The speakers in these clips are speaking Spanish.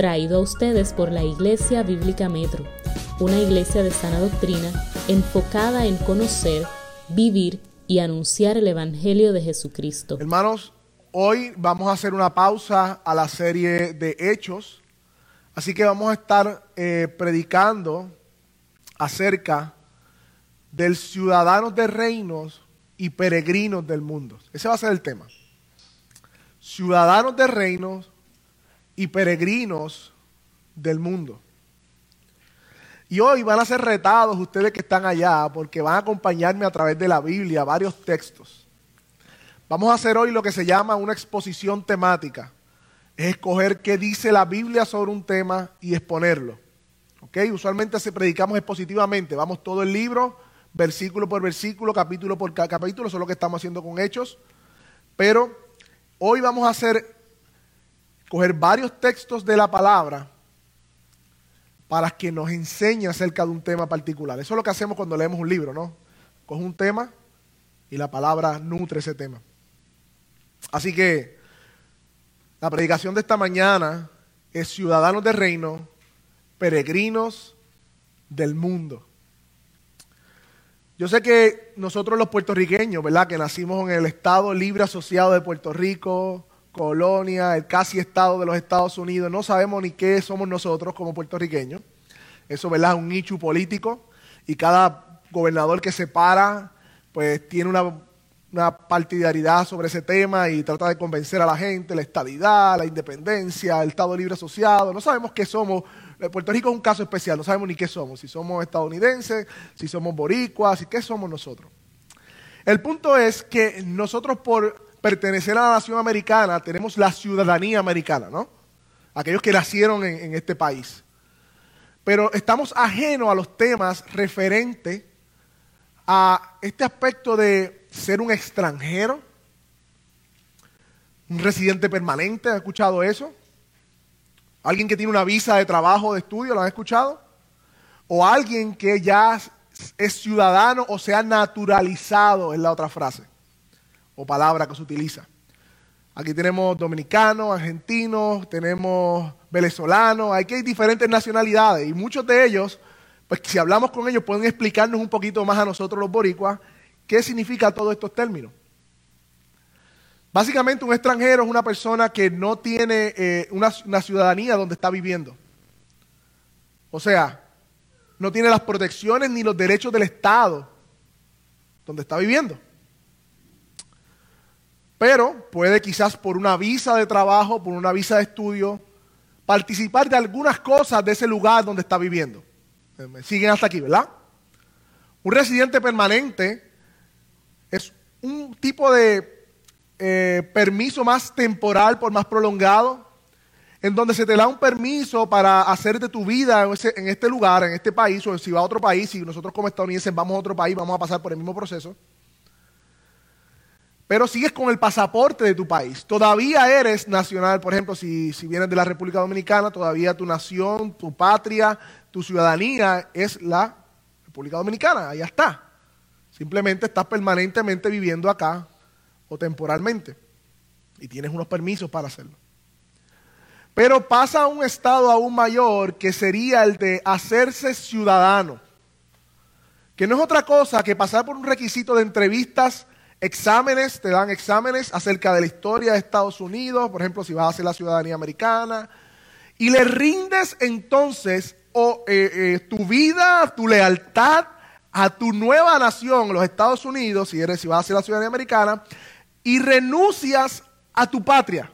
traído a ustedes por la Iglesia Bíblica Metro, una iglesia de sana doctrina enfocada en conocer, vivir y anunciar el Evangelio de Jesucristo. Hermanos, hoy vamos a hacer una pausa a la serie de Hechos, así que vamos a estar eh, predicando acerca del ciudadanos de reinos y peregrinos del mundo. Ese va a ser el tema. Ciudadanos de reinos y peregrinos del mundo. Y hoy van a ser retados ustedes que están allá porque van a acompañarme a través de la Biblia, varios textos. Vamos a hacer hoy lo que se llama una exposición temática. Es escoger qué dice la Biblia sobre un tema y exponerlo. ¿Ok? Usualmente se predicamos expositivamente. Vamos todo el libro, versículo por versículo, capítulo por capítulo. Eso es lo que estamos haciendo con Hechos. Pero hoy vamos a hacer coger varios textos de la palabra para que nos enseñe acerca de un tema particular. Eso es lo que hacemos cuando leemos un libro, ¿no? Coge un tema y la palabra nutre ese tema. Así que la predicación de esta mañana es ciudadanos del reino, peregrinos del mundo. Yo sé que nosotros los puertorriqueños, ¿verdad? Que nacimos en el Estado Libre Asociado de Puerto Rico, colonia, el casi estado de los Estados Unidos, no sabemos ni qué somos nosotros como puertorriqueños. Eso, ¿verdad? Es un nicho político y cada gobernador que se para, pues tiene una, una partidaridad sobre ese tema y trata de convencer a la gente, la estabilidad, la independencia, el Estado libre asociado. No sabemos qué somos. Puerto Rico es un caso especial, no sabemos ni qué somos, si somos estadounidenses, si somos boricuas, y qué somos nosotros. El punto es que nosotros por pertenecer a la nación americana, tenemos la ciudadanía americana, ¿no? Aquellos que nacieron en, este país. Pero estamos ajenos a los temas referentes a este aspecto de ser un extranjero, un residente permanente, ¿han escuchado eso? ¿Alguien que tiene una visa de trabajo, de estudio, lo han escuchado? ¿O alguien que ya es ciudadano o se ha naturalizado, es la otra frase? O palabra que se utiliza. Aquí tenemos dominicanos, argentinos, tenemos venezolanos, aquí hay diferentes nacionalidades y muchos de ellos, pues si hablamos con ellos pueden explicarnos un poquito más a nosotros los boricuas qué significa todos estos términos. Básicamente un extranjero es una persona que no tiene eh, una, una ciudadanía donde está viviendo. O sea, no tiene las protecciones ni los derechos del Estado donde está viviendo pero puede quizás por una visa de trabajo, por una visa de estudio, participar de algunas cosas de ese lugar donde está viviendo. Eh, ¿Me siguen hasta aquí, verdad? Un residente permanente es un tipo de eh, permiso más temporal, por más prolongado, en donde se te da un permiso para hacer de tu vida en, este lugar, en este país, o si va a otro país, si nosotros como estadounidenses vamos a otro país, vamos a pasar por el mismo proceso pero sigues con el pasaporte de tu país. Todavía eres nacional, por ejemplo, si, vienes de la República Dominicana, todavía tu nación, tu patria, tu ciudadanía es la República Dominicana, allá está. Simplemente estás permanentemente viviendo acá o temporalmente y tienes unos permisos para hacerlo. Pero pasa a un estado aún mayor que sería el de hacerse ciudadano, que no es otra cosa que pasar por un requisito de entrevistas exámenes, te dan exámenes acerca de la historia de Estados Unidos, por ejemplo, si vas a hacer la ciudadanía americana, y le rindes entonces eh, eh, tu vida, tu lealtad a tu nueva nación, los Estados Unidos, si, eres, si vas a hacer la ciudadanía americana, y renuncias a tu patria.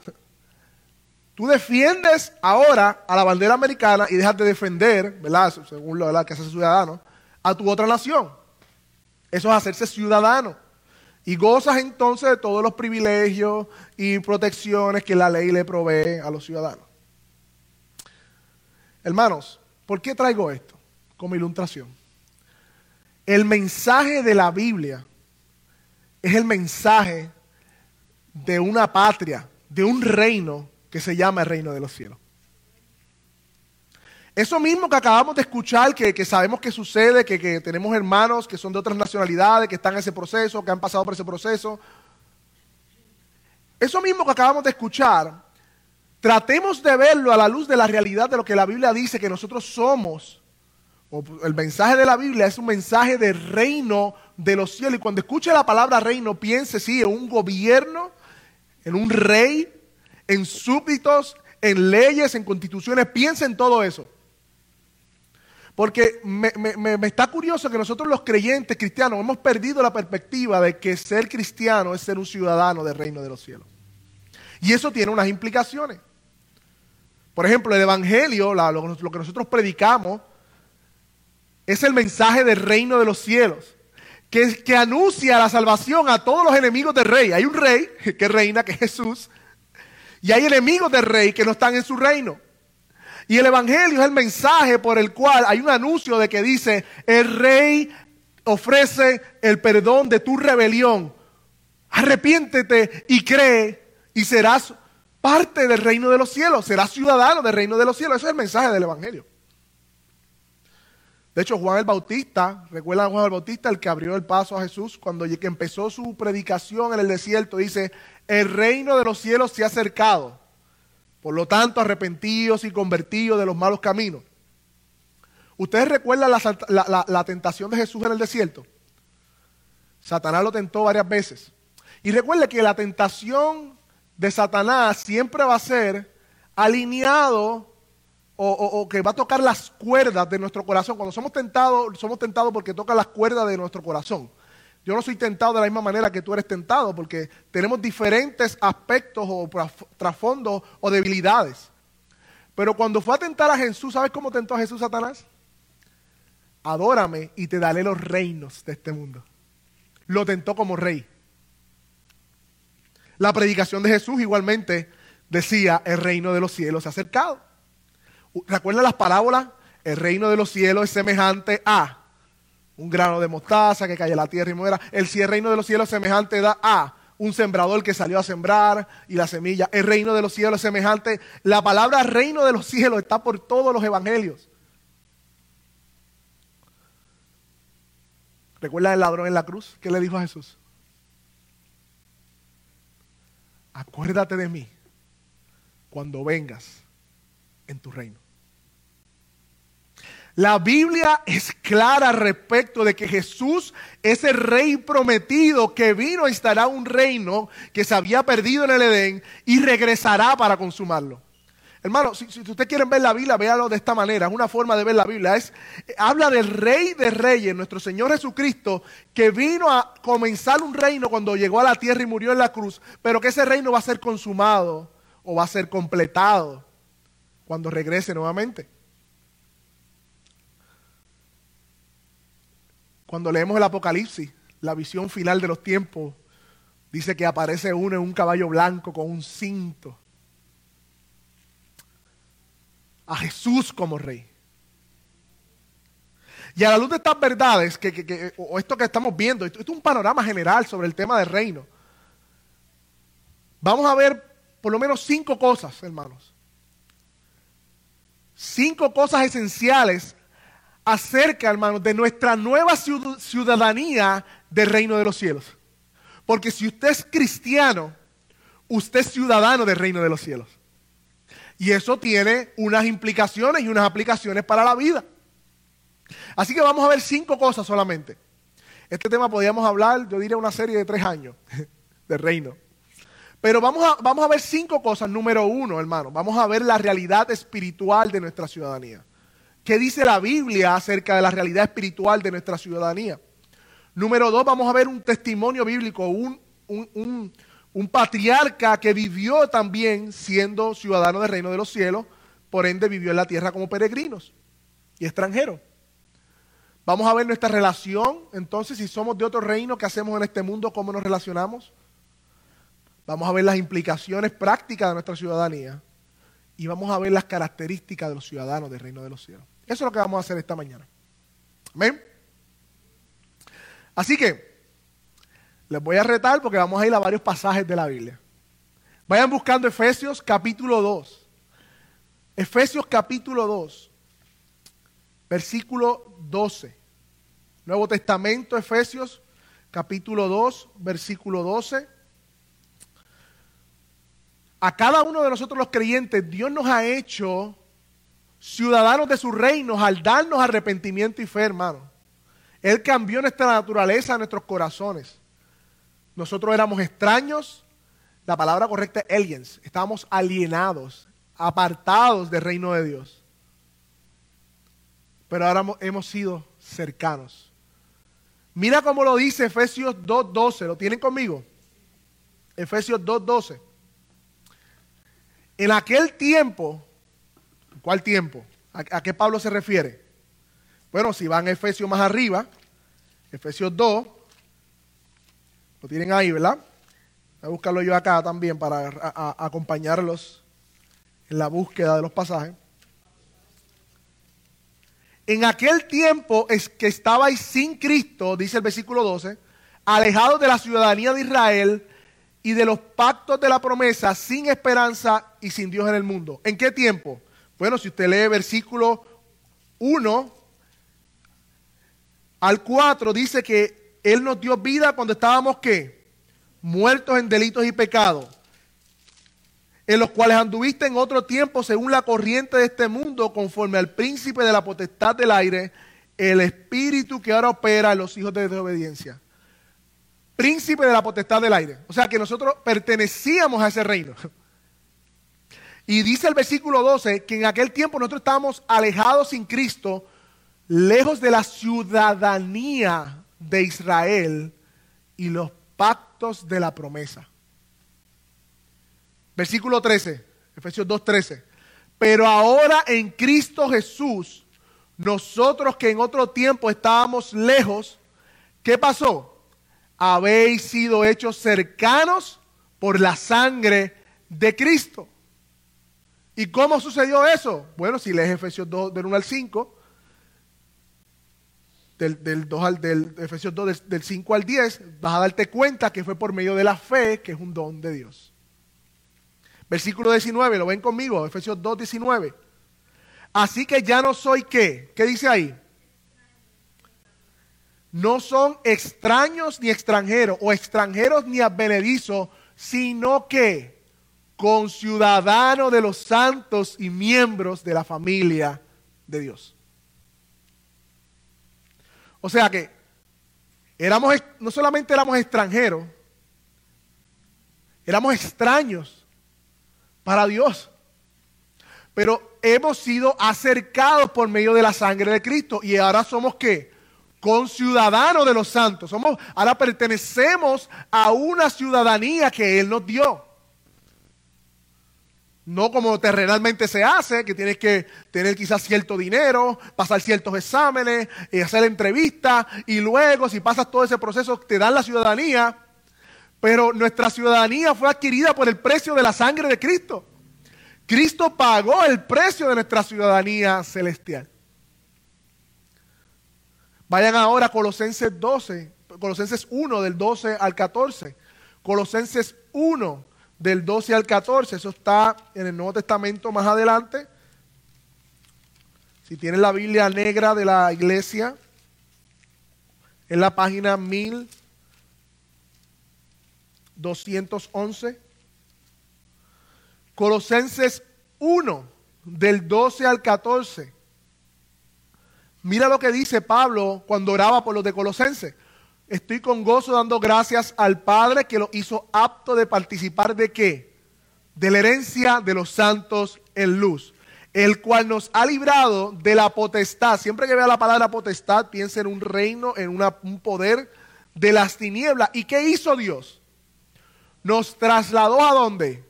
Tú defiendes ahora a la bandera americana y dejas de defender, ¿verdad? Según lo que hace ciudadano, a tu otra nación. Eso es hacerse ciudadano. Y gozas entonces de todos los privilegios y protecciones que la ley le provee a los ciudadanos. Hermanos, ¿por qué traigo esto como ilustración? El mensaje de la Biblia es el mensaje de una patria, de un reino que se llama el reino de los cielos. Eso mismo que acabamos de escuchar, que, sabemos que sucede, que, tenemos hermanos que son de otras nacionalidades, que están en ese proceso, que han pasado por ese proceso. Eso mismo que acabamos de escuchar, tratemos de verlo a la luz de la realidad de lo que la Biblia dice que nosotros somos. O el mensaje de la Biblia es un mensaje de reino de los cielos. Y cuando escuche la palabra reino, piense, sí, en un gobierno, en un rey, en súbditos, en leyes, en constituciones. Piense en todo eso. Porque me, está curioso que nosotros los creyentes cristianos hemos perdido la perspectiva de que ser cristiano es ser un ciudadano del reino de los cielos. Y eso tiene unas implicaciones. Por ejemplo, el Evangelio, lo, que nosotros predicamos, es el mensaje del reino de los cielos, que, anuncia la salvación a todos los enemigos del rey. Hay un rey que reina, que es Jesús, y hay enemigos del rey que no están en su reino. Y el Evangelio es el mensaje por el cual hay un anuncio de que dice, el rey ofrece el perdón de tu rebelión. Arrepiéntete y cree y serás parte del reino de los cielos, serás ciudadano del reino de los cielos. Ese es el mensaje del Evangelio. De hecho, Juan el Bautista, recuerdan a Juan el Bautista, el que abrió el paso a Jesús cuando empezó su predicación en el desierto, dice, el reino de los cielos se ha acercado. Por lo tanto, arrepentidos y convertidos de los malos caminos. ¿Ustedes recuerdan la, tentación de Jesús en el desierto? Satanás lo tentó varias veces. Y recuerde que la tentación de Satanás siempre va a ser alineado o, o, que va a tocar las cuerdas de nuestro corazón. Cuando somos tentados, somos tentados porque toca las cuerdas de nuestro corazón. Yo no soy tentado de la misma manera que tú eres tentado, porque tenemos diferentes aspectos o trasfondos o debilidades. Pero cuando fue a tentar a Jesús, ¿sabes cómo tentó a Jesús Satanás? Adórame y te daré los reinos de este mundo. Lo tentó como rey. La predicación de Jesús igualmente decía, el reino de los cielos se ha acercado. ¿Recuerdan las parábolas? El reino de los cielos es semejante a un grano de mostaza que cae en la tierra y muera. El, el reino de los cielos semejante da a un sembrador que salió a sembrar y la semilla. El reino de los cielos semejante. La palabra reino de los cielos está por todos los evangelios. ¿Recuerda el ladrón en la cruz? ¿Qué le dijo a Jesús? Acuérdate de mí cuando vengas en tu reino. La Biblia es clara respecto de que Jesús es el rey prometido que vino a instalar un reino que se había perdido en el Edén y regresará para consumarlo. Hermano, si, ustedes quieren ver la Biblia, véalo de esta manera. Es una forma de ver la Biblia. Es, habla del rey de reyes, nuestro Señor Jesucristo, que vino a comenzar un reino cuando llegó a la tierra y murió en la cruz, pero que ese reino va a ser consumado o va a ser completado cuando regrese nuevamente. Cuando leemos el Apocalipsis, la visión final de los tiempos, dice que aparece uno en un caballo blanco con un cinto. A Jesús como rey. Y a la luz de estas verdades, que, o esto que estamos viendo, esto, es un panorama general sobre el tema del reino. Vamos a ver por lo menos cinco cosas, hermanos. Cinco cosas esenciales acerca, hermanos, de nuestra nueva ciudadanía del reino de los cielos. Porque si usted es cristiano, usted es ciudadano del reino de los cielos. Y eso tiene unas implicaciones y unas aplicaciones para la vida. Así que vamos a ver cinco cosas solamente. Este tema podríamos hablar, yo diría, una serie de tres años de reino. Pero vamos a, vamos a ver cinco cosas. Número uno, hermano, vamos a ver la realidad espiritual de nuestra ciudadanía. ¿Qué dice la Biblia acerca de la realidad espiritual de nuestra ciudadanía? Número dos, vamos a ver un testimonio bíblico, un, patriarca que vivió también siendo ciudadano del reino de los cielos, por ende vivió en la tierra como peregrinos y extranjeros. Vamos a ver nuestra relación, entonces, si somos de otro reino, ¿qué hacemos en este mundo? ¿Cómo nos relacionamos? Vamos a ver las implicaciones prácticas de nuestra ciudadanía y vamos a ver las características de los ciudadanos del reino de los cielos. Eso es lo que vamos a hacer esta mañana. Amén. Así que les voy a retar porque vamos a ir a varios pasajes de la Biblia. Vayan buscando Efesios capítulo 2. Efesios capítulo 2, versículo 12. Nuevo Testamento, Efesios capítulo 2, versículo 12. a cada uno de nosotros los creyentes, Dios nos ha hecho ciudadanos de su reino al darnos arrepentimiento y fe, hermano. Él cambió nuestra naturaleza, nuestros corazones. Nosotros éramos extraños, la palabra correcta es aliens, estábamos alienados, apartados del reino de Dios. Pero ahora hemos sido cercanos. Mira cómo lo dice Efesios 2.12, ¿lo tienen conmigo? Efesios 2.12. En aquel tiempo, ¿cuál tiempo? ¿A, qué Pablo se refiere? Bueno, si van a Efesios más arriba, Efesios 2, lo tienen ahí, ¿verdad? Voy a buscarlo yo acá también para acompañarlos en la búsqueda de los pasajes. En aquel tiempo es que estabais sin Cristo, dice el versículo 12, alejados de la ciudadanía de Israel y de los pactos de la promesa, sin esperanza y sin Dios en el mundo. ¿En qué tiempo? Bueno, si usted lee versículo 1 al 4, dice que Él nos dio vida cuando estábamos qué? Muertos en delitos y pecados, en los cuales anduviste en otro tiempo según la corriente de este mundo, conforme al príncipe de la potestad del aire, el espíritu que ahora opera en los hijos de desobediencia príncipe de la potestad del aire. O sea que nosotros pertenecíamos a ese reino. Y dice el versículo 12 que en aquel tiempo nosotros estábamos alejados sin Cristo, lejos de la ciudadanía de Israel y los pactos de la promesa. Versículo 13, Efesios 2.13. Pero ahora en Cristo Jesús, nosotros que en otro tiempo estábamos lejos, ¿qué pasó? habéis sido hechos cercanos por la sangre de Cristo. ¿Y cómo sucedió eso? Bueno, si lees Efesios 2, del 1 al 5, del, 2 al, del Efesios 2, del, del 5 al 10, vas a darte cuenta que fue por medio de la fe, que es un don de Dios. Versículo 19, ¿lo ven conmigo? Efesios 2, 19. Así que ya no soy qué. ¿Qué dice ahí? no son extraños ni extranjeros, o extranjeros ni advenedizos, sino que conciudadanos de los santos y miembros de la familia de Dios. O sea que éramos, no solamente éramos extranjeros, éramos extraños para Dios, pero hemos sido acercados por medio de la sangre de Cristo y ahora somos qué? con ciudadanos de los santos. Somos, ahora pertenecemos a una ciudadanía que Él nos dio. No como terrenalmente se hace, que tienes que tener quizás cierto dinero, pasar ciertos exámenes, y hacer entrevistas, y luego si pasas todo ese proceso te dan la ciudadanía. Pero nuestra ciudadanía fue adquirida por el precio de la sangre de Cristo. Cristo pagó el precio de nuestra ciudadanía celestial. Vayan ahora a Colosenses 12, Colosenses 1 del 12 al 14. Colosenses 1 del 12 al 14, eso está en el Nuevo Testamento más adelante. Si tienen la Biblia negra de la iglesia, en la página 1211. Colosenses 1 del 12 al 14. Mira lo que dice Pablo cuando oraba por los de Colosense. Estoy con gozo dando gracias al Padre que lo hizo apto de participar de qué? De la herencia de los santos en luz, el cual nos ha librado de la potestad. Siempre que vea la palabra potestad, piensa en un reino, en un poder de las tinieblas. ¿Y qué hizo Dios? Nos trasladó a dónde?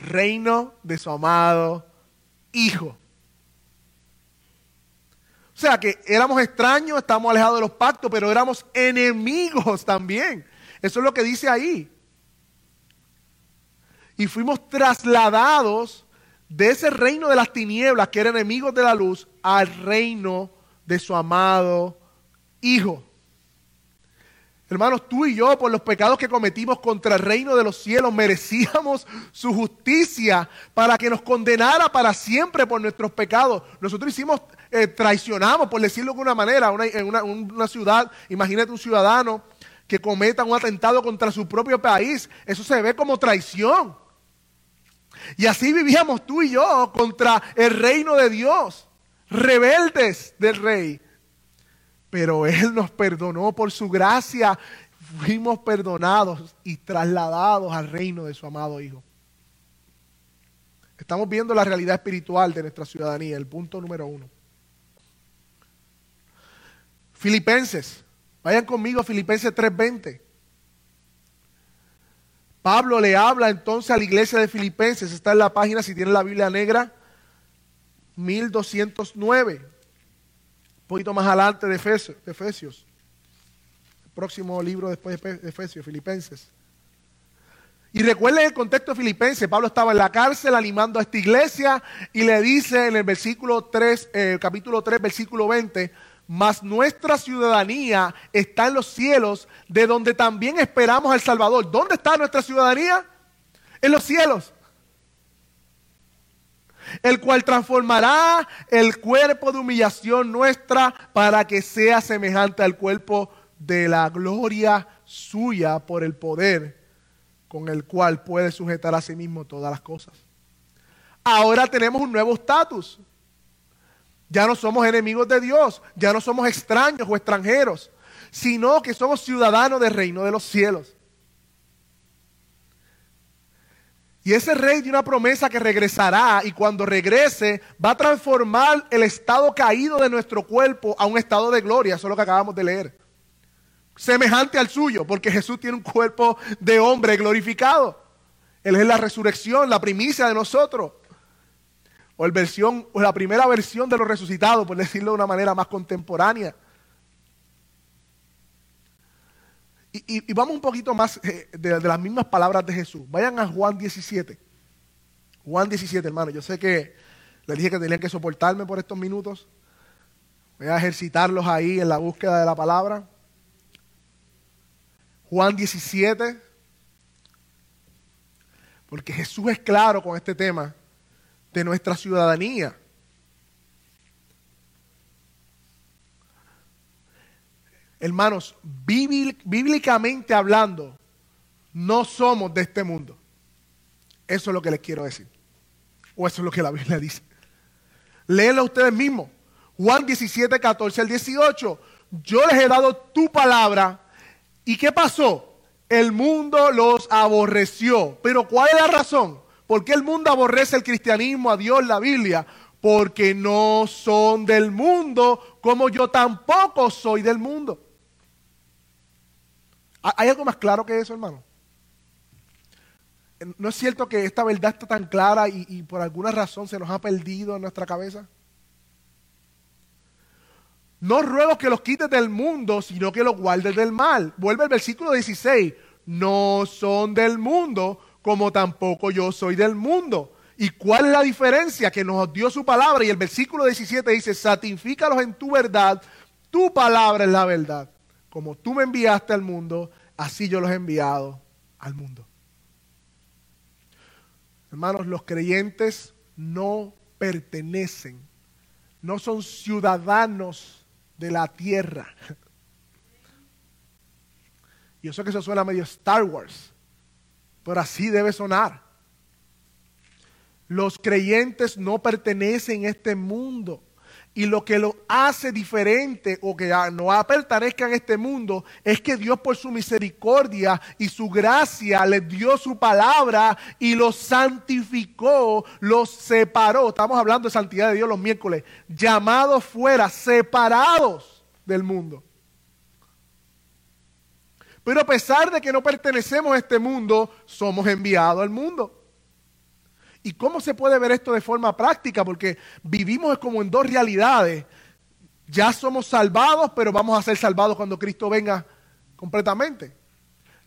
Reino de su amado Hijo. O sea que éramos extraños, estábamos alejados de los pactos, pero éramos enemigos también. Eso es lo que dice ahí. Y fuimos trasladados de ese reino de las tinieblas, que era enemigos de la luz, al reino de su amado Hijo. Hermanos, tú y yo, por los pecados que cometimos contra el reino de los cielos, merecíamos su justicia para que nos condenara para siempre por nuestros pecados. Nosotros hicimos, eh, traicionamos, por decirlo de una manera, en una ciudad, imagínate un ciudadano que cometa un atentado contra su propio país. Eso se ve como traición. Y así vivíamos tú y yo contra el reino de Dios, rebeldes del rey. Pero Él nos perdonó por su gracia. Fuimos perdonados y trasladados al reino de su amado Hijo. Estamos viendo la realidad espiritual de nuestra ciudadanía, el punto número uno. Filipenses, vayan conmigo a Filipenses 3:20. Pablo le habla entonces a la iglesia de Filipenses, está en la página, si tienen la Biblia negra, 1209, un poquito más adelante de Efesios, el próximo libro después de Efesios, Filipenses. Y recuerden el contexto de Filipenses, Pablo estaba en la cárcel animando a esta iglesia y le dice en el versículo 3, eh, capítulo 3, versículo 20, mas nuestra ciudadanía está en los cielos, de donde también esperamos al Salvador. ¿Dónde está nuestra ciudadanía? En los cielos. El cual transformará el cuerpo de humillación nuestra para que sea semejante al cuerpo de la gloria suya por el poder con el cual puede sujetar a sí mismo todas las cosas. Ahora tenemos un nuevo estatus. Ya no somos enemigos de Dios, ya no somos extraños o extranjeros, sino que somos ciudadanos del reino de los cielos. Y ese rey dio una promesa que regresará y cuando regrese va a transformar el estado caído de nuestro cuerpo a un estado de gloria. Eso es lo que acabamos de leer. Semejante al suyo, porque Jesús tiene un cuerpo de hombre glorificado. Él es la resurrección, la primicia de nosotros o, el versión, o la primera versión de los resucitados, por decirlo de una manera más contemporánea. Y, vamos un poquito más eh, de, de, las mismas palabras de Jesús. Vayan a Juan 17. Juan 17, hermano. Yo sé que les dije que tenían que soportarme por estos minutos. Voy a ejercitarlos ahí en la búsqueda de la palabra. Juan 17. Porque Jesús es claro con este tema de nuestra ciudadanía. Hermanos, bíblicamente hablando, no somos de este mundo. Eso es lo que les quiero decir. O eso es lo que la Biblia dice. Léenlo ustedes mismos. Juan 17, 14 al 18. Yo les he dado tu palabra. ¿Y qué pasó? El mundo los aborreció. Pero ¿cuál es la razón? ¿Por qué el mundo aborrece el cristianismo, a Dios, la Biblia? Porque no son del mundo, como yo tampoco soy del mundo. ¿Hay algo más claro que eso, hermano? ¿No es cierto que esta verdad está tan clara y, por alguna razón se nos ha perdido en nuestra cabeza? No ruego que los quites del mundo, sino que los guardes del mal. Vuelve el versículo 16. No son del mundo, como tampoco yo soy del mundo. ¿Y cuál es la diferencia? Que nos dio su palabra y el versículo 17 dice, santifícalos en tu verdad, tu palabra es la verdad. Como tú me enviaste al mundo, así yo los he enviado al mundo. Hermanos, los creyentes no pertenecen, no son ciudadanos de la tierra. Y eso que eso suena medio Star Wars. Pero así debe sonar. Los creyentes no pertenecen a este mundo. Y lo que lo hace diferente o que no pertenezca a este mundo es que Dios por su misericordia y su gracia les dio su palabra y los santificó, los separó. Estamos hablando de santidad de Dios los miércoles. Llamados fuera, separados del mundo. Pero a pesar de que no pertenecemos a este mundo, somos enviados al mundo. ¿Y cómo se puede ver esto de forma práctica? Porque vivimos como en dos realidades. Ya somos salvados, pero vamos a ser salvados cuando Cristo venga completamente.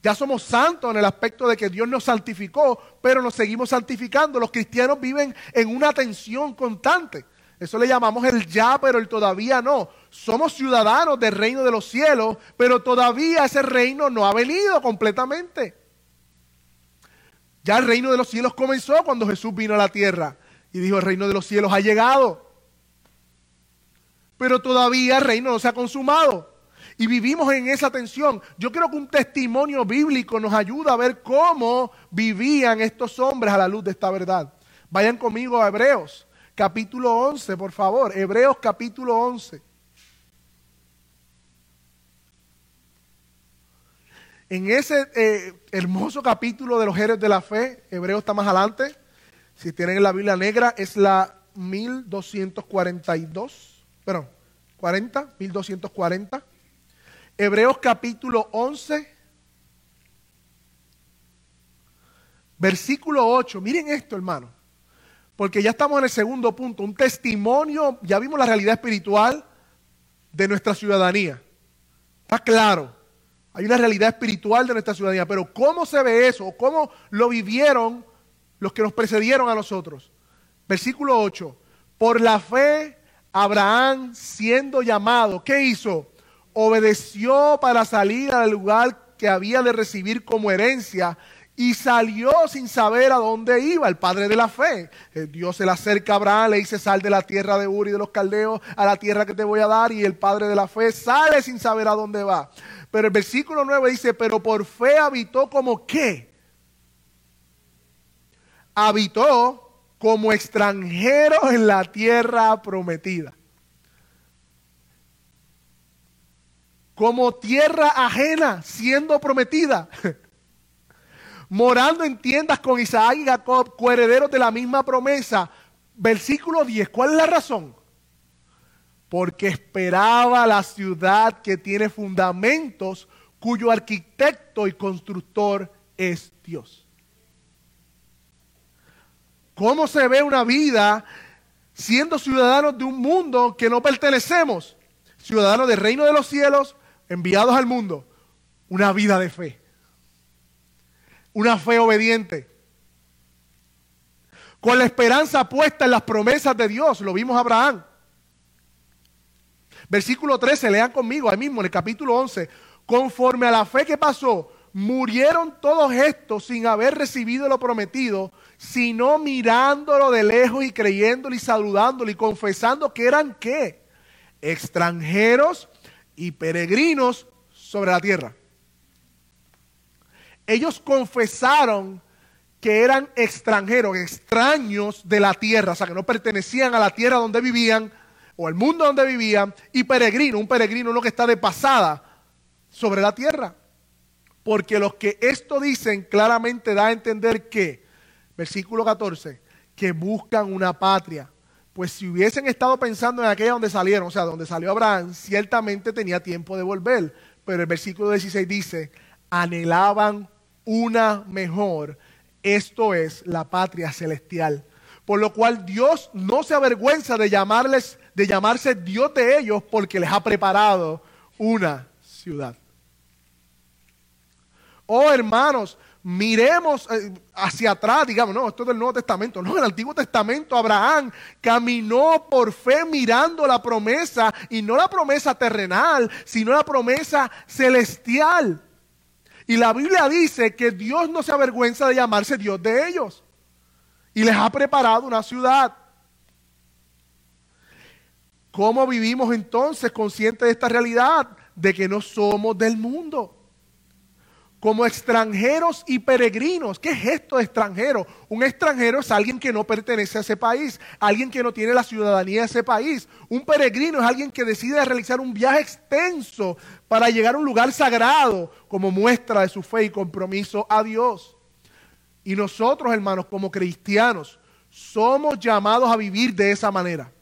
Ya somos santos en el aspecto de que Dios nos santificó, pero nos seguimos santificando. Los cristianos viven en una tensión constante. Eso le llamamos el ya, pero el todavía no. Somos ciudadanos del reino de los cielos, pero todavía ese reino no ha venido completamente. Ya el reino de los cielos comenzó cuando Jesús vino a la tierra y dijo, el reino de los cielos ha llegado. Pero todavía el reino no se ha consumado. Y vivimos en esa tensión. Yo creo que un testimonio bíblico nos ayuda a ver cómo vivían estos hombres a la luz de esta verdad. Vayan conmigo a Hebreos, capítulo 11, por favor. Hebreos capítulo 11. En ese eh, hermoso capítulo de los héroes de la fe, Hebreos está más adelante. Si tienen la Biblia negra, es la 1242. Perdón, 40, 1240. Hebreos capítulo 11, versículo 8. Miren esto, hermano. Porque ya estamos en el segundo punto, un testimonio, ya vimos la realidad espiritual de nuestra ciudadanía. Está claro. Hay una realidad espiritual de nuestra ciudadanía, pero ¿cómo se ve eso? ¿Cómo lo vivieron los que nos precedieron a nosotros? Versículo 8. Por la fe, Abraham siendo llamado, ¿qué hizo? Obedeció para salir al lugar que había de recibir como herencia y salió sin saber a dónde iba, el padre de la fe. Eh, Dios se le acerca a Abraham, le dice, sal de la tierra de Uri de los caldeos a la tierra que te voy a dar, y el padre de la fe sale sin saber a dónde va. Pero el versículo 9 dice, pero por fe habitó como qué? Habitó como extranjero en la tierra prometida. Como tierra ajena siendo prometida. morando en tiendas con Isaac y Jacob, coherederos de la misma promesa. Versículo 10, ¿cuál es la razón? Porque esperaba la ciudad que tiene fundamentos, cuyo arquitecto y constructor es Dios. ¿Cómo se ve una vida siendo ciudadanos de un mundo que no pertenecemos? Ciudadanos del reino de los cielos, enviados al mundo. Una vida de fe una fe obediente. Con la esperanza puesta en las promesas de Dios, lo vimos Abraham. Versículo 13, lean conmigo, ahí mismo en el capítulo 11. Conforme a la fe que pasó, murieron todos estos sin haber recibido lo prometido, sino mirándolo de lejos y creyéndolo y saludándolo y confesando que eran qué? Extranjeros y peregrinos sobre la tierra ellos confesaron que eran extranjeros, extraños de la tierra, o sea, que no pertenecían a la tierra donde vivían o al mundo donde vivían, y peregrino, un peregrino uno que está de pasada sobre la tierra. Porque los que esto dicen claramente da a entender que, versículo 14, que buscan una patria. Pues si hubiesen estado pensando en aquella donde salieron, o sea, donde salió Abraham, ciertamente tenía tiempo de volver. Pero el versículo 16 dice, anhelaban una mejor, esto es la patria celestial. Por lo cual Dios no se avergüenza de llamarles, de llamarse Dios de ellos, porque les ha preparado una ciudad. Oh hermanos, miremos eh, hacia atrás, digamos, no, esto es del Nuevo Testamento, no, el Antiguo Testamento Abraham caminó por fe mirando la promesa, y no la promesa terrenal, sino la promesa celestial. Y la Biblia dice que Dios no se avergüenza de llamarse Dios de ellos. Y les ha preparado una ciudad. ¿Cómo vivimos entonces conscientes de esta realidad? De que no somos del mundo como extranjeros y peregrinos. ¿Qué es esto de extranjero? Un extranjero es alguien que no pertenece a ese país, alguien que no tiene la ciudadanía de ese país. Un peregrino es alguien que decide realizar un viaje extenso para llegar a un lugar sagrado como muestra de su fe y compromiso a Dios. Y nosotros, hermanos, como cristianos, somos llamados a vivir de esa manera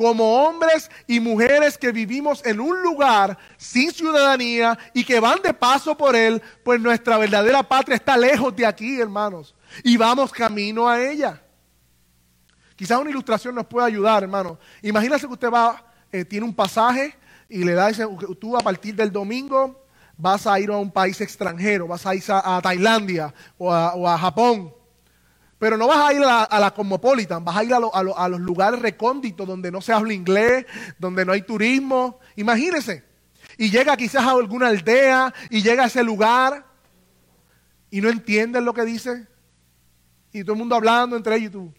como hombres y mujeres que vivimos en un lugar sin ciudadanía y que van de paso por él, pues nuestra verdadera patria está lejos de aquí, hermanos, y vamos camino a ella. Quizás una ilustración nos pueda ayudar, hermano. Imagínese que usted va, eh, tiene un pasaje y le da ese, tú a partir del domingo vas a ir a un país extranjero, vas a ir a, Tailandia o a Japón. Pero no vas a ir a la, Cosmopolitan, vas a ir a, a, los lugares recónditos donde no se habla inglés, donde no hay turismo. Imagínese. Y llega quizás a alguna aldea y llega a ese lugar y no entienden lo que dice. Y todo el mundo hablando entre ellos y tú.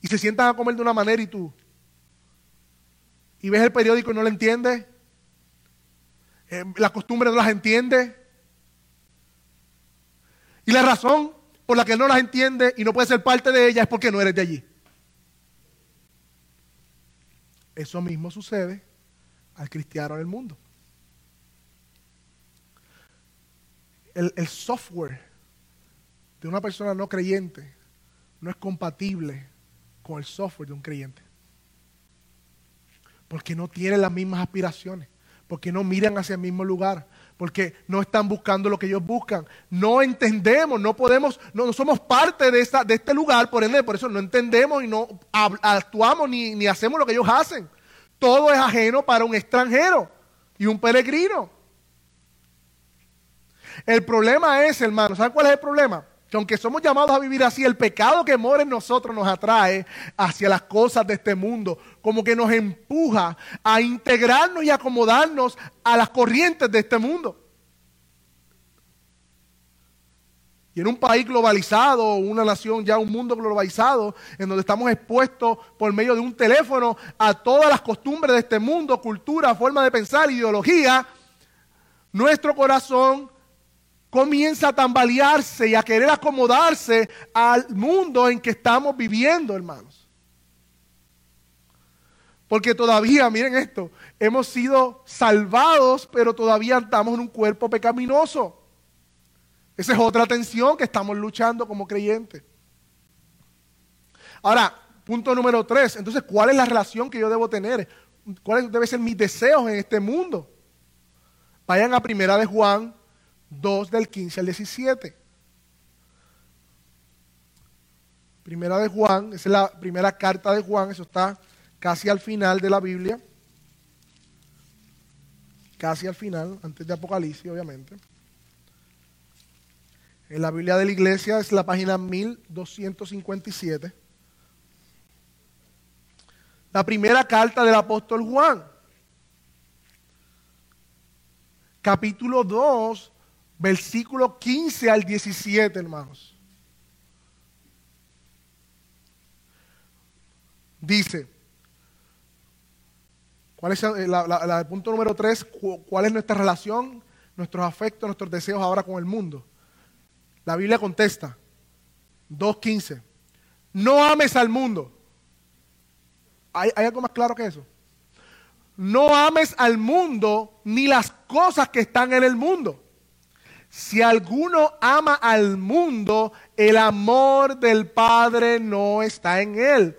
Y se sientan a comer de una manera y tú. Y ves el periódico y no lo entiendes. eh, la costumbre no las entiende. Y la razón por la que no las entiende y no puede ser parte de ellas es porque no eres de allí. Eso mismo sucede al cristiano en el mundo. El, el software de una persona no creyente no es compatible con el software de un creyente. Porque no tiene las mismas aspiraciones, porque no miran hacia el mismo lugar, porque no están buscando lo que ellos buscan. No entendemos, no podemos, no, somos parte de, de este lugar, por ende, por eso no entendemos y no actuamos ni, ni hacemos lo que ellos hacen. Todo es ajeno para un extranjero y un peregrino. El problema es, hermano, ¿saben cuál es el problema? Que aunque somos llamados a vivir así, el pecado que mora en nosotros nos atrae hacia las cosas de este mundo, como que nos empuja a integrarnos y acomodarnos a las corrientes de este mundo. Y en un país globalizado, una nación ya, un mundo globalizado, en donde estamos expuestos por medio de un teléfono a todas las costumbres de este mundo, cultura, forma de pensar, ideología, nuestro corazón comienza a tambalearse y a querer acomodarse al mundo en que estamos viviendo, hermanos. Porque todavía, miren esto, hemos sido salvados, pero todavía estamos en un cuerpo pecaminoso. Esa es otra tensión que estamos luchando como creyentes. Ahora, punto número tres. Entonces, ¿cuál es la relación que yo debo tener? ¿Cuáles deben ser mis deseos en este mundo? Vayan a Primera de Juan 2 del 15 al 17. Primera de Juan, esa es la primera carta de Juan, eso está casi al final de la Biblia. Casi al final, antes de Apocalipsis, obviamente. En la Biblia de la iglesia es la página 1257. La primera carta del apóstol Juan. Capítulo 2, versículo 15 al 17, hermanos. Dice, ¿cuál es el punto número 3? ¿Cuál es nuestra relación, nuestros afectos, nuestros deseos ahora con el mundo? La Biblia contesta, 2.15, no ames al mundo. ¿Hay, ¿Hay algo más claro que eso? No ames al mundo ni las cosas que están en el mundo. Si alguno ama al mundo, el amor del Padre no está en él.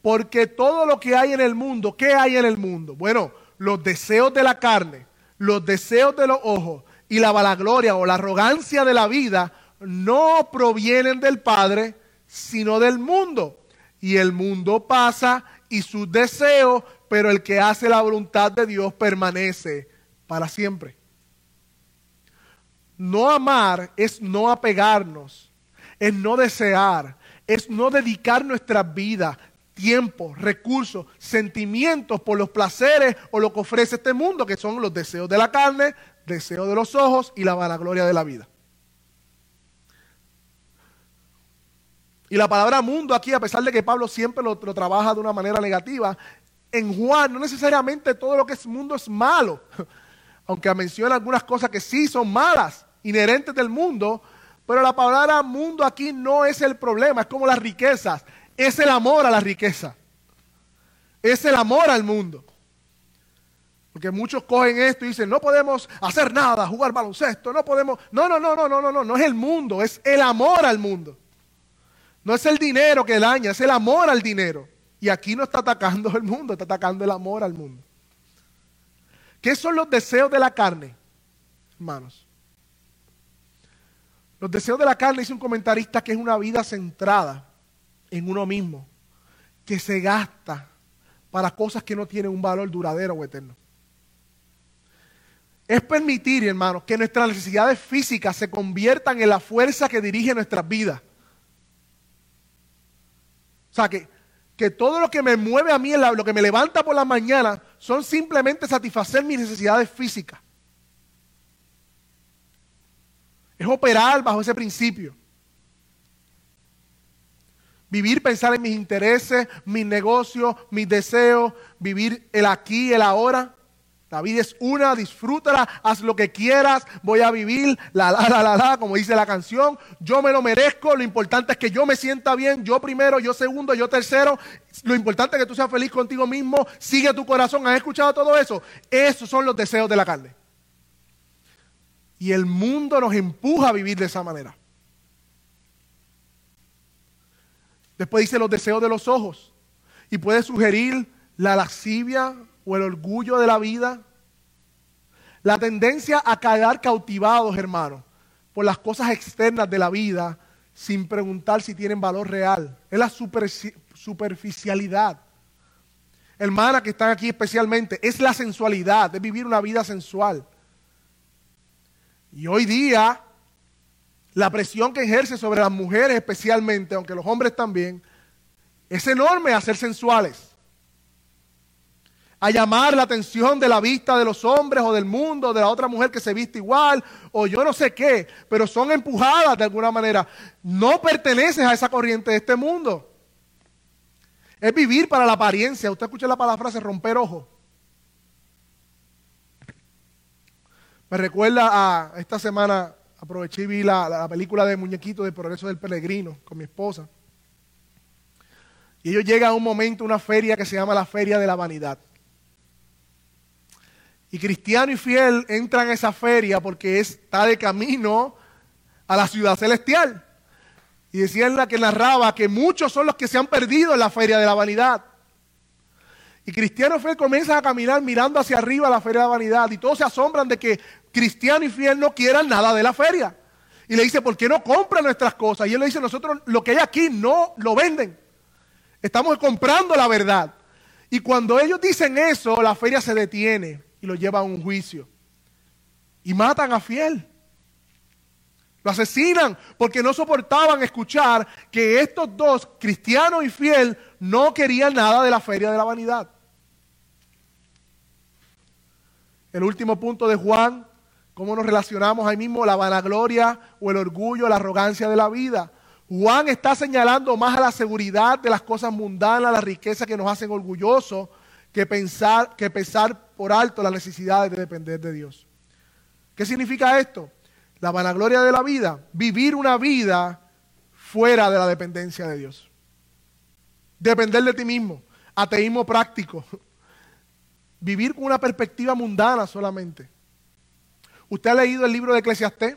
Porque todo lo que hay en el mundo, ¿qué hay en el mundo? Bueno, los deseos de la carne, los deseos de los ojos y la vanagloria o la arrogancia de la vida no provienen del Padre, sino del mundo. Y el mundo pasa y sus deseos, pero el que hace la voluntad de Dios permanece para siempre. No amar es no apegarnos, es no desear, es no dedicar nuestra vida, tiempo, recursos, sentimientos por los placeres o lo que ofrece este mundo, que son los deseos de la carne, deseos de los ojos y la vanagloria de la vida. Y la palabra mundo aquí, a pesar de que Pablo siempre lo, lo, trabaja de una manera negativa, en Juan no necesariamente todo lo que es mundo es malo, aunque menciona algunas cosas que sí son malas inherentes del mundo, pero la palabra mundo aquí no es el problema, es como las riquezas, es el amor a la riqueza, es el amor al mundo. Porque muchos cogen esto y dicen, no podemos hacer nada, jugar baloncesto, no podemos... No, no, no, no, no, no, no, no es el mundo, es el amor al mundo. No es el dinero que daña, es el amor al dinero. Y aquí no está atacando el mundo, está atacando el amor al mundo. ¿Qué son los deseos de la carne, hermanos? Los deseos de la carne, dice un comentarista, que es una vida centrada en uno mismo, que se gasta para cosas que no tienen un valor duradero o eterno. Es permitir, hermanos, que nuestras necesidades físicas se conviertan en la fuerza que dirige nuestras vidas. O sea, que, que todo lo que me mueve a mí, lo que me levanta por la mañana, son simplemente satisfacer mis necesidades físicas. Es operar bajo ese principio. Vivir, pensar en mis intereses, mis negocios, mis deseos, vivir el aquí, el ahora. La vida es una, disfrútala, haz lo que quieras, voy a vivir, la la la la la, como dice la canción, yo me lo merezco, lo importante es que yo me sienta bien, yo primero, yo segundo, yo tercero, lo importante es que tú seas feliz contigo mismo, sigue tu corazón, ¿has escuchado todo eso? Esos son los deseos de la carne. Y el mundo nos empuja a vivir de esa manera. Después dice los deseos de los ojos. Y puede sugerir la lascivia, o el orgullo de la vida. La tendencia a quedar cautivados, hermanos, por las cosas externas de la vida sin preguntar si tienen valor real. Es la superficialidad. Hermana que están aquí especialmente, es la sensualidad, es vivir una vida sensual. Y hoy día, la presión que ejerce sobre las mujeres especialmente, aunque los hombres también, es enorme a ser sensuales a llamar la atención de la vista de los hombres o del mundo, de la otra mujer que se viste igual, o yo no sé qué, pero son empujadas de alguna manera. No perteneces a esa corriente de este mundo. Es vivir para la apariencia. Usted escucha la palabra frase romper ojo. Me recuerda a esta semana, aproveché y vi la, la película de Muñequito de Progreso del Peregrino con mi esposa. Y ellos llegan a un momento, una feria que se llama la Feria de la Vanidad. Y cristiano y fiel entran a esa feria porque está de camino a la ciudad celestial. Y decía la que narraba que muchos son los que se han perdido en la feria de la vanidad. Y cristiano y fiel comienzan a caminar mirando hacia arriba la feria de la vanidad. Y todos se asombran de que cristiano y fiel no quieran nada de la feria. Y le dice, ¿por qué no compran nuestras cosas? Y él le dice, nosotros lo que hay aquí no lo venden. Estamos comprando la verdad. Y cuando ellos dicen eso, la feria se detiene y lo llevan a un juicio. Y matan a fiel. Lo asesinan porque no soportaban escuchar que estos dos, cristiano y fiel, no querían nada de la feria de la vanidad. El último punto de Juan, cómo nos relacionamos ahí mismo, la vanagloria o el orgullo, la arrogancia de la vida. Juan está señalando más a la seguridad de las cosas mundanas, la riqueza que nos hacen orgullosos, que pensar, que pesar por alto las necesidades de depender de Dios. ¿Qué significa esto? La vanagloria de la vida, vivir una vida fuera de la dependencia de Dios. Depender de ti mismo, ateísmo práctico, vivir con una perspectiva mundana solamente. ¿Usted ha leído el libro de Eclesiastés?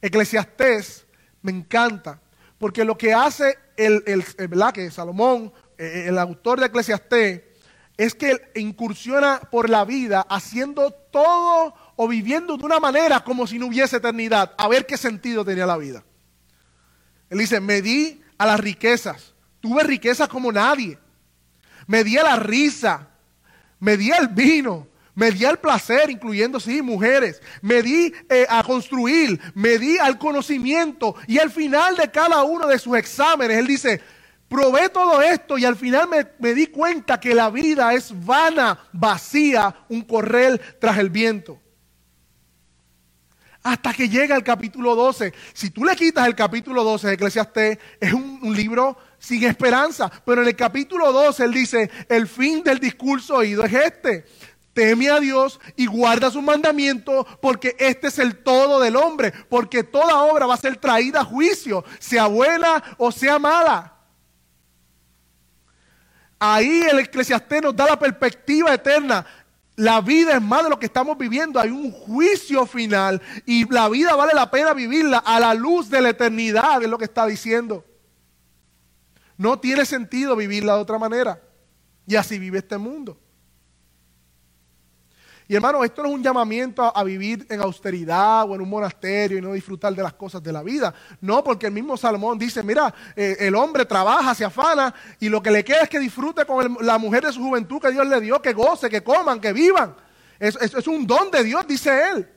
Eclesiastés me encanta, porque lo que hace el, el, el que Salomón, eh, el autor de Eclesiastés, es que incursiona por la vida haciendo todo o viviendo de una manera como si no hubiese eternidad, a ver qué sentido tenía la vida. Él dice, me di a las riquezas, tuve riquezas como nadie, me di a la risa, me di al vino, me di al placer, incluyendo, sí, mujeres, me di eh, a construir, me di al conocimiento y al final de cada uno de sus exámenes, él dice, Probé todo esto y al final me, di cuenta que la vida es vana, vacía, un correr tras el viento. Hasta que llega el capítulo 12. Si tú le quitas el capítulo 12 de Eclesiastés, es un, libro sin esperanza. Pero en el capítulo 12 él dice, el fin del discurso oído es este. Teme a Dios y guarda sus mandamientos porque este es el todo del hombre. Porque toda obra va a ser traída a juicio, sea buena o sea mala. Ahí el eclesiastés nos da la perspectiva eterna. La vida es más de lo que estamos viviendo. Hay un juicio final y la vida vale la pena vivirla a la luz de la eternidad, es lo que está diciendo. No tiene sentido vivirla de otra manera. Y así vive este mundo. Y hermano, esto no es un llamamiento a, vivir en austeridad o en un monasterio y no disfrutar de las cosas de la vida. No, porque el mismo Salomón dice, mira, eh, el hombre trabaja, se afana y lo que le queda es que disfrute con la mujer de su juventud que Dios le dio, que goce, que coman, que vivan. Es, es un don de Dios, dice él.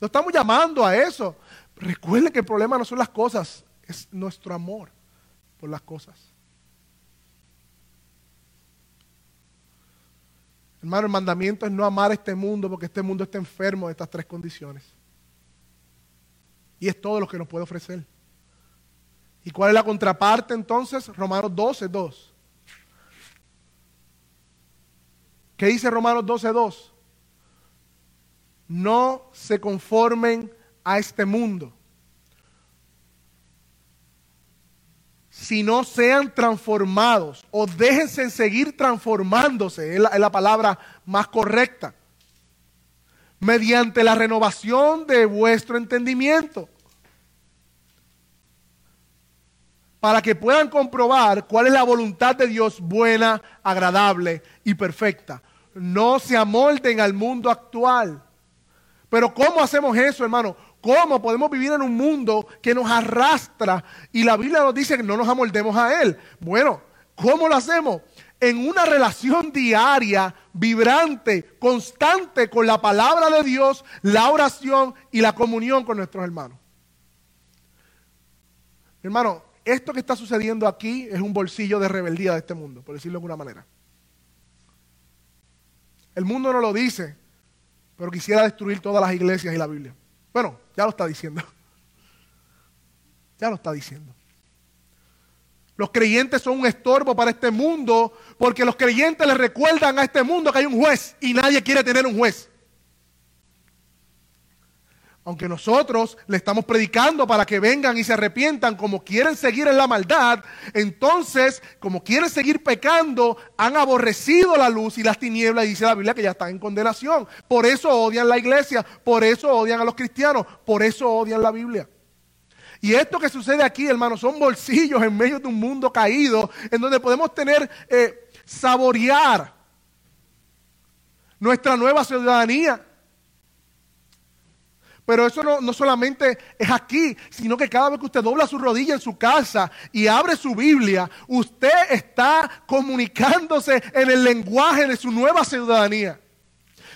No estamos llamando a eso. Recuerde que el problema no son las cosas, es nuestro amor las cosas. Hermano, el mandamiento es no amar este mundo porque este mundo está enfermo de estas tres condiciones. Y es todo lo que nos puede ofrecer. ¿Y cuál es la contraparte entonces? Romanos 12, 2. ¿Qué dice Romanos 12.2? No se conformen a este mundo, sino sean transformados o déjense seguir transformándose, es la, palabra más correcta, mediante la renovación de vuestro entendimiento para que puedan comprobar cuál es la voluntad de Dios buena, agradable y perfecta. No se amolden al mundo actual. Pero ¿cómo hacemos eso, hermano? ¿Cómo podemos vivir en un mundo que nos arrastra y la Biblia nos dice que no nos amoldemos a él? Bueno, ¿cómo lo hacemos? En una relación diaria, vibrante, constante con la palabra de Dios, la oración y la comunión con nuestros hermanos. Hermano, esto que está sucediendo aquí es un bolsillo de rebeldía de este mundo, por decirlo de alguna manera. El mundo no lo dice, pero quisiera destruir todas las iglesias y la Biblia. Bueno, ya lo está diciendo. Ya lo está diciendo. Los creyentes son un estorbo para este mundo porque los creyentes le recuerdan a este mundo que hay un juez y nadie quiere tener un juez. Aunque nosotros le estamos predicando para que vengan y se arrepientan como quieren seguir en la maldad, entonces, como quieren seguir pecando, han aborrecido la luz y las tinieblas, y dice la Biblia que ya están en condenación. Por eso odian la iglesia, por eso odian a los cristianos, por eso odian la Biblia. Y esto que sucede aquí, hermanos, son bolsillos en medio de un mundo caído, en donde podemos tener, eh, saborear nuestra nueva ciudadanía pero eso no, solamente es aquí, sino que cada vez que usted dobla su rodilla en su casa y abre su Biblia, usted está comunicándose en el lenguaje de su nueva ciudadanía.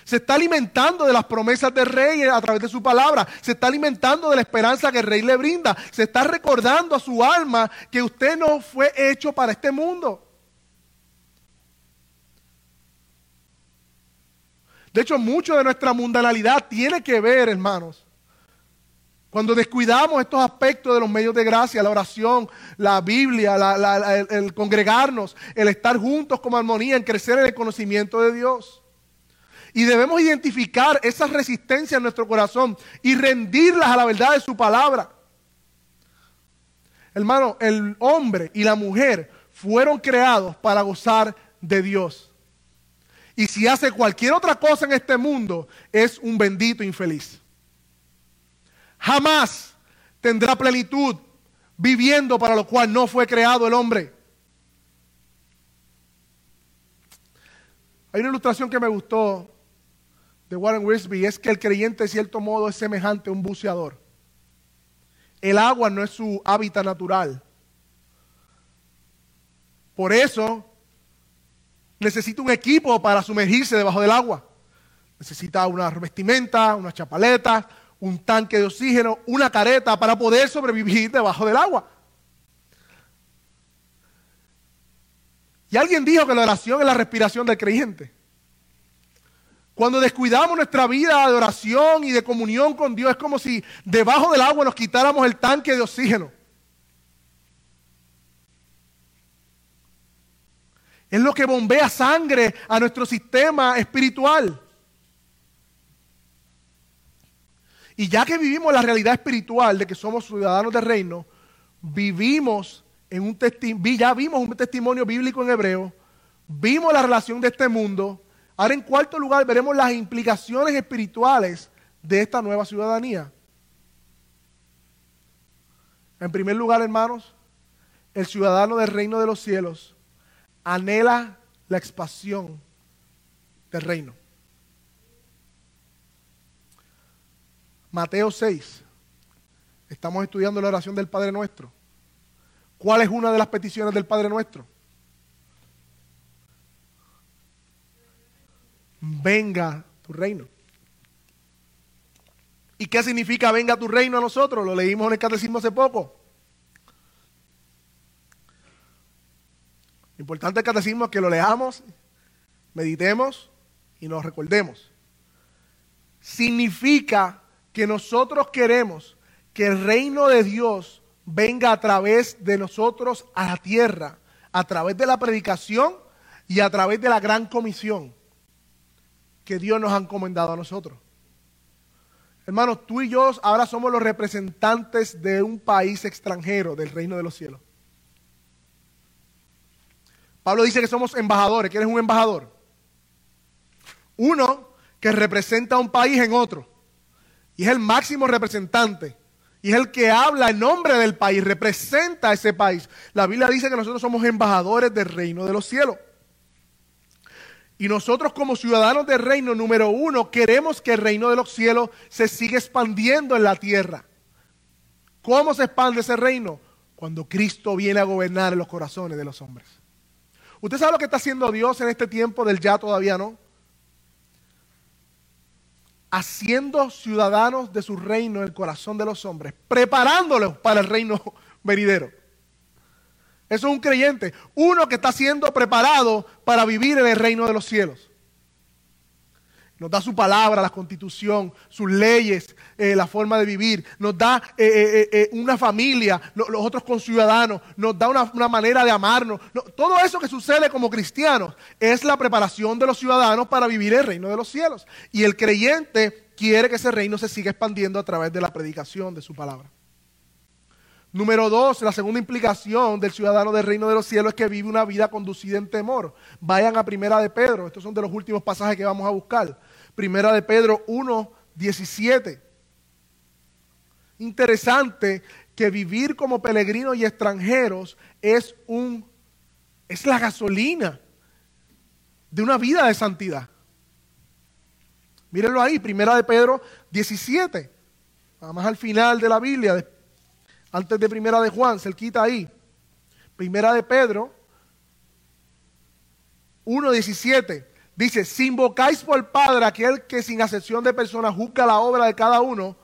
Se está alimentando de las promesas del rey a través de su palabra. Se está alimentando de la esperanza que el rey le brinda. Se está recordando a su alma que usted no fue hecho para este mundo. De hecho, mucho de nuestra mundanalidad tiene que ver, hermanos, cuando descuidamos estos aspectos de los medios de gracia, la oración, la Biblia, el, congregarnos, el estar juntos como armonía, en crecer en el conocimiento de Dios. Y debemos identificar esas resistencias en nuestro corazón y rendirlas a la verdad de su palabra. Hermano, el hombre y la mujer fueron creados para gozar de Dios. Y si hace cualquier otra cosa en este mundo, es un bendito infeliz. Jamás tendrá plenitud viviendo para lo cual no fue creado el hombre. Hay una ilustración que me gustó de Warren Wiersbe, es que el creyente de cierto modo es semejante a un buceador. El agua no es su hábitat natural. Por eso necesita un equipo para sumergirse debajo del agua. Necesita una vestimenta, una chapaleta, un tanque de oxígeno, una careta para poder sobrevivir debajo del agua. Y alguien dijo que la oración es la respiración del creyente. Cuando descuidamos nuestra vida de oración y de comunión con Dios, es como si debajo del agua nos quitáramos el tanque de oxígeno. Es lo que bombea sangre a nuestro sistema espiritual. Y ya que vivimos la realidad espiritual de que somos ciudadanos del reino, vivimos en un ya vimos un testimonio bíblico en hebreo, vimos la relación de este mundo. Ahora en cuarto lugar veremos las implicaciones espirituales de esta nueva ciudadanía. En primer lugar, hermanos, el ciudadano del reino de los cielos anhela la expansión del reino. Mateo 6. Estamos estudiando la oración del Padre Nuestro. ¿Cuál es una de las peticiones del Padre Nuestro? Venga tu reino. ¿Y qué significa venga tu reino a nosotros? Lo leímos en el catecismo hace poco. Importante del catecismo es que lo leamos, meditemos y nos recordemos. Significa que nosotros queremos que el reino de Dios venga a través de nosotros a la tierra, a través de la predicación y a través de la gran comisión. que Dios nos ha encomendado a nosotros. Hermanos, tú y yo ahora somos los representantes de un país extranjero del reino de los cielos. Pablo dice que somos embajadores. ¿Quién un embajador? Uno que representa a un país en otro. Y es el máximo representante. Y es el que habla en nombre del país, representa a ese país. La Biblia dice que nosotros somos embajadores del reino de los cielos. Y nosotros como ciudadanos del reino número uno queremos que el reino de los cielos se siga expandiendo en la tierra. ¿Cómo se expande ese reino? Cuando Cristo viene a gobernar los corazones de los hombres. ¿Usted sabe lo que está haciendo Dios en este tiempo del ya todavía no? haciendo ciudadanos de su reino el corazón de los hombres, preparándolos para el reino venidero. Eso es un creyente, uno que está siendo preparado para vivir en el reino de los cielos. Nos da su palabra, la constitución, sus leyes, eh, la forma de vivir. Nos da eh, eh, una familia, los otros conciudadanos. Nos da una, manera de amarnos. todo eso que sucede como cristianos es la preparación de los ciudadanos para vivir el reino de los cielos. Y el creyente quiere que ese reino se siga expandiendo a través de la predicación de su palabra. Número dos, la segunda implicación del ciudadano del reino de los cielos es que vive una vida conducida en temor. Vayan a Primera de Pedro, estos son de los últimos pasajes que vamos a buscar. Primera de Pedro 1, 17. Interesante que vivir como peregrinos y extranjeros es un es la gasolina de una vida de santidad. Mírenlo ahí, Primera de Pedro 17. Vamos al final de la Biblia, antes de Primera de Juan, se quita ahí. Primera de Pedro 1.17. Dice, si invocáis por Padre aquel que sin acepción de personas juzga la obra de cada uno,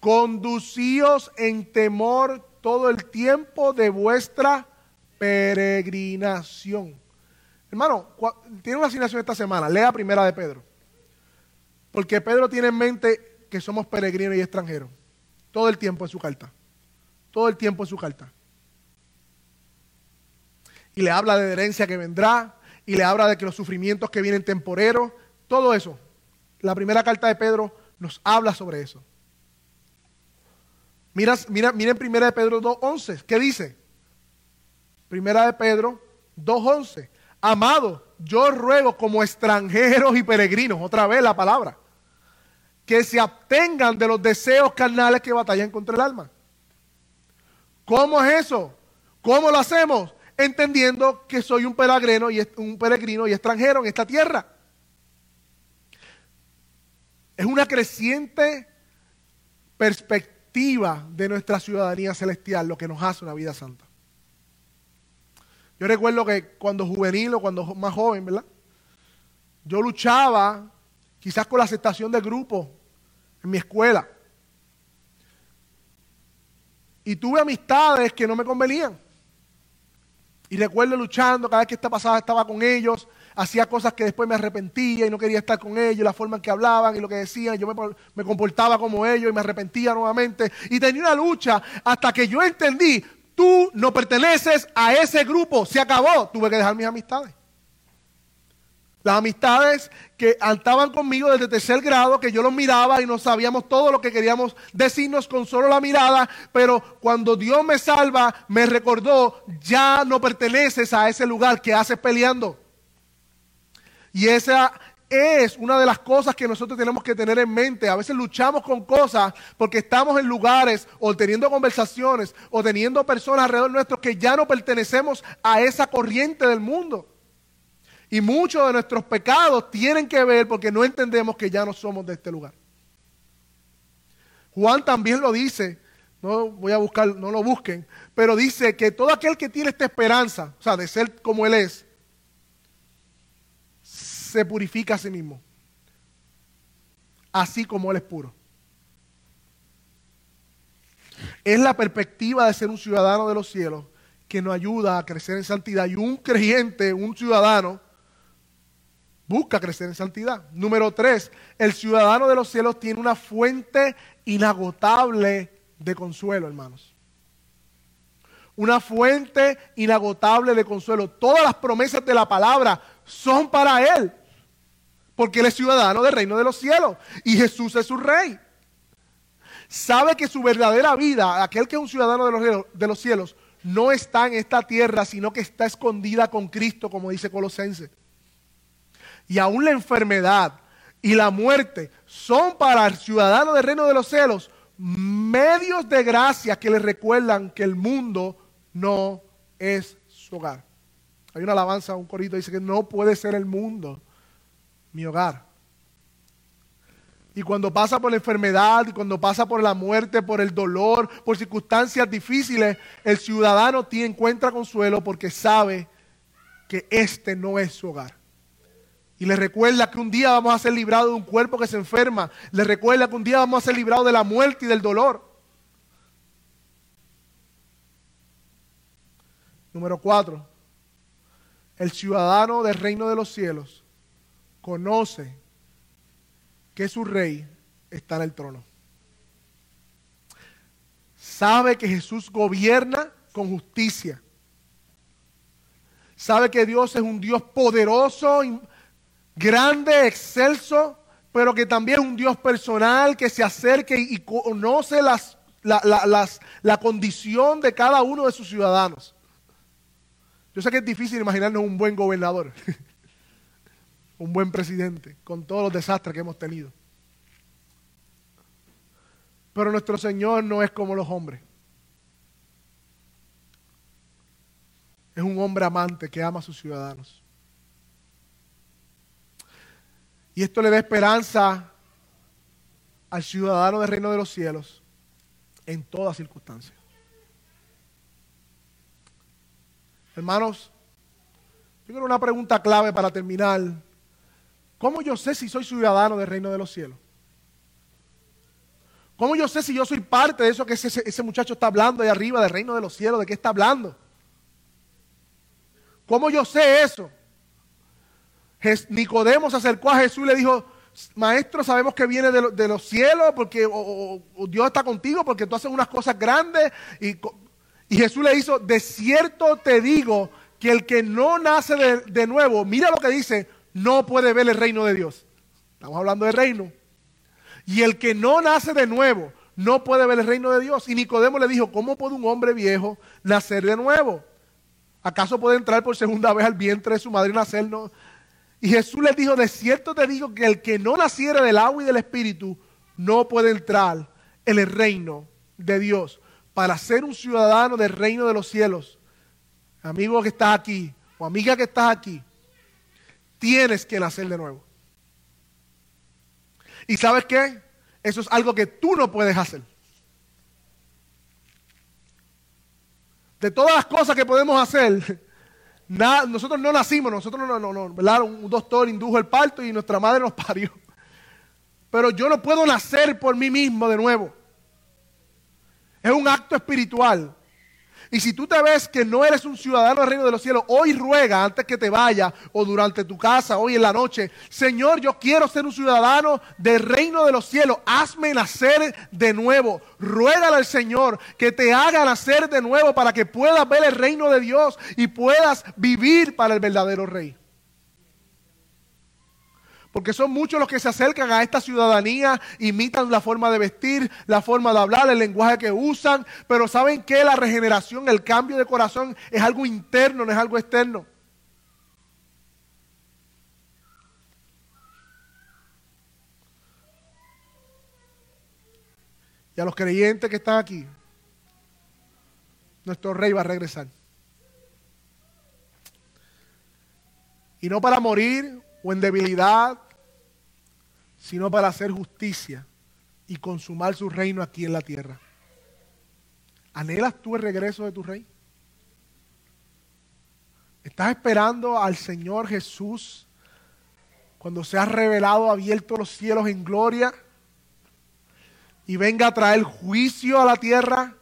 conducíos en temor todo el tiempo de vuestra peregrinación. Hermano, tiene una asignación esta semana, lea primera de Pedro. Porque Pedro tiene en mente que somos peregrinos y extranjeros. Todo el tiempo en su carta. Todo el tiempo en su carta. Y le habla de herencia que vendrá, y le habla de que los sufrimientos que vienen temporeros, todo eso. La primera carta de Pedro nos habla sobre eso. Mira, mira, miren primera de Pedro 2.11, ¿qué dice? Primera de Pedro 2.11. Amado, yo ruego como extranjeros y peregrinos, otra vez la palabra, que se abstengan de los deseos carnales que batallan contra el alma. ¿Cómo es eso? ¿Cómo lo hacemos? Entendiendo que soy un peregrino y extranjero en esta tierra. Es una creciente perspectiva de nuestra ciudadanía celestial lo que nos hace una vida santa. Yo recuerdo que cuando juvenil o cuando más joven, ¿verdad? Yo luchaba quizás con la aceptación del grupo en mi escuela. Y tuve amistades que no me convenían. Y recuerdo luchando, cada vez que esta pasada estaba con ellos, hacía cosas que después me arrepentía y no quería estar con ellos, la forma en que hablaban y lo que decían, yo me, comportaba como ellos y me arrepentía nuevamente. Y tenía una lucha hasta que yo entendí, tú no perteneces a ese grupo, se acabó, tuve que dejar mis amistades. Las amistades que estaban conmigo desde tercer grado, que yo los miraba y no sabíamos todo lo que queríamos decirnos con solo la mirada, pero cuando Dios me salva, me recordó, ya no perteneces a ese lugar que haces peleando. Y esa es una de las cosas que nosotros tenemos que tener en mente. A veces luchamos con cosas porque estamos en lugares o teniendo conversaciones o teniendo personas alrededor nuestro que ya no pertenecemos a esa corriente del mundo. Y muchos de nuestros pecados tienen que ver porque no entendemos que ya no somos de este lugar. Juan también lo dice, no voy a buscar, no lo busquen, pero dice que todo aquel que tiene esta esperanza, o sea, de ser como Él es, se purifica a sí mismo, así como Él es puro. Es la perspectiva de ser un ciudadano de los cielos que nos ayuda a crecer en santidad. Y un creyente, un ciudadano, busca crecer en santidad. Número tres, el ciudadano de los cielos tiene una fuente inagotable de consuelo, hermanos. Una fuente inagotable de consuelo. Todas las promesas de la palabra son para él. porque Él es ciudadano del reino de los cielos y Jesús es su rey. Sabe que su verdadera vida, aquel que es un ciudadano de los, cielos, no está en esta tierra, sino que está escondida con Cristo, como dice Colosense. Y aún la enfermedad y la muerte son para el ciudadano del reino de los cielos medios de gracia que le recuerdan que el mundo no es su hogar. Hay una alabanza, un corito dice que no puede ser el mundo mi hogar. Y cuando pasa por la enfermedad, cuando pasa por la muerte, por el dolor, por circunstancias difíciles, el ciudadano tiene, encuentra consuelo porque sabe que este no es su hogar. Y le recuerda que un día vamos a ser librados de un cuerpo que se enferma. Le recuerda que un día vamos a ser librados de la muerte y del dolor. Número cuatro. El ciudadano del reino de los cielos conoce que su rey está en el trono. Sabe que Jesús gobierna con justicia. Sabe que Dios es un Dios poderoso, grande, excelso, pero que también es un Dios personal que se acerque y conoce las, la, la condición de cada uno de sus ciudadanos. Yo sé que es difícil imaginarnos un buen gobernador, un buen presidente, con todos los desastres que hemos tenido. Pero nuestro Señor no es como los hombres. Es un hombre amante que ama a sus ciudadanos. Y esto le da esperanza al ciudadano del reino de los cielos en todas circunstancias. Hermanos, yo quiero una pregunta clave para terminar. ¿Cómo yo sé si soy ciudadano del reino de los cielos? ¿Cómo yo sé si yo soy parte de eso que ese, ese muchacho está hablando de arriba, del reino de los cielos? ¿De qué está hablando? ¿Cómo yo sé eso? Nicodemo se acercó a Jesús y le dijo, maestro, sabemos que viene de, los cielos porque Dios está contigo porque tú haces unas cosas grandes. Y, Jesús le hizo, de cierto te digo que el que no nace de, nuevo, mira lo que dice, no puede ver el reino de Dios. Estamos hablando de reino. Y el que no nace de nuevo, no puede ver el reino de Dios. Y Nicodemo le dijo, ¿cómo puede un hombre viejo nacer de nuevo? ¿Acaso puede entrar por segunda vez al vientre de su madre y nacer? Y Jesús les dijo, de cierto te digo que el que no naciera del agua y del espíritu no puede entrar en el reino de Dios. Para ser un ciudadano del reino de los cielos, amigo que estás aquí o amiga que estás aquí, tienes que nacer de nuevo. ¿Y sabes qué? Eso es algo que tú no puedes hacer. De todas las cosas que podemos hacer, nosotros no nacimos, nosotros no, no, no. Un doctor indujo el parto y nuestra madre nos parió. Pero yo no puedo nacer por mí mismo de nuevo. Es un acto espiritual. Y si tú te ves que no eres un ciudadano del reino de los cielos, hoy ruega antes que te vaya o durante tu casa, hoy en la noche, Señor, yo quiero ser un ciudadano del reino de los cielos, hazme nacer de nuevo. Ruégale al Señor que te haga nacer de nuevo para que puedas ver el reino de Dios y puedas vivir para el verdadero rey. Porque son muchos los que se acercan a esta ciudadanía, imitan la forma de vestir, la forma de hablar, el lenguaje que usan, pero saben que la regeneración, el cambio de corazón es algo interno, no es algo externo. Y a los creyentes que están aquí, nuestro rey va a regresar. Y no para morir o en debilidad, sino para hacer justicia y consumar su reino aquí en la tierra. ¿Anhelas tú el regreso de tu rey? ¿Estás esperando al Señor Jesús cuando se ha revelado, abierto los cielos en gloria y venga a traer juicio a la tierra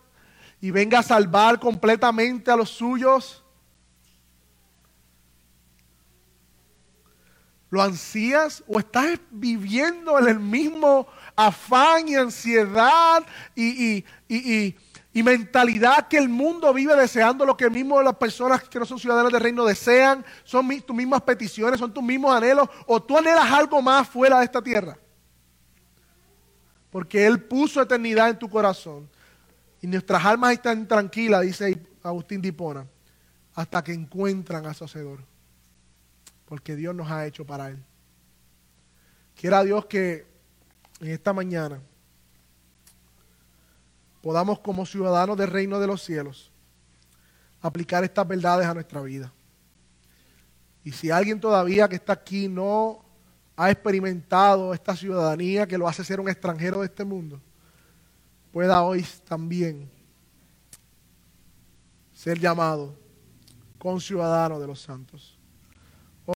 y venga a salvar completamente a los suyos? ¿Lo ansías o estás viviendo en el mismo afán y ansiedad y, y mentalidad que el mundo vive deseando lo que mismo las personas que no son ciudadanos del reino desean, son tus mismas peticiones, son tus mismos anhelos, o tú anhelas algo más fuera de esta tierra. Porque Él puso eternidad en tu corazón. Y nuestras almas están tranquilas, dice Agustín Dipona, hasta que encuentran a su Hacedor. Porque Dios nos ha hecho para Él. Quiera Dios que en esta mañana podamos como ciudadanos del reino de los cielos aplicar estas verdades a nuestra vida. Y si alguien todavía que está aquí no ha experimentado esta ciudadanía que lo hace ser un extranjero de este mundo, pueda hoy también ser llamado con ciudadano de los santos.